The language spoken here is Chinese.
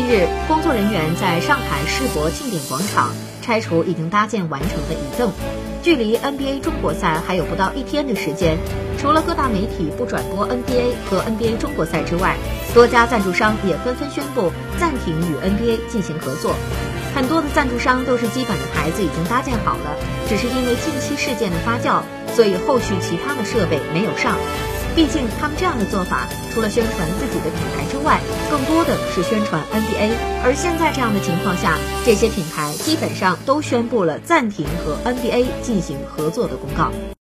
近日，工作人员在上海世博庆典广场拆除已经搭建完成的椅凳。距离 NBA 中国赛还有不到一天的时间，除了各大媒体不转播 NBA 和 NBA 中国赛之外，多家赞助商也纷纷宣布暂停与 NBA 进行合作。很多的赞助商都是基本的台子已经搭建好了，只是因为近期事件的发酵，所以后续其他的设备没有上。毕竟他们这样的做法，除了宣传自己的品牌之外，多的是宣传 NBA。而现在这样的情况下，这些品牌基本上都宣布了暂停和 NBA 进行合作的公告。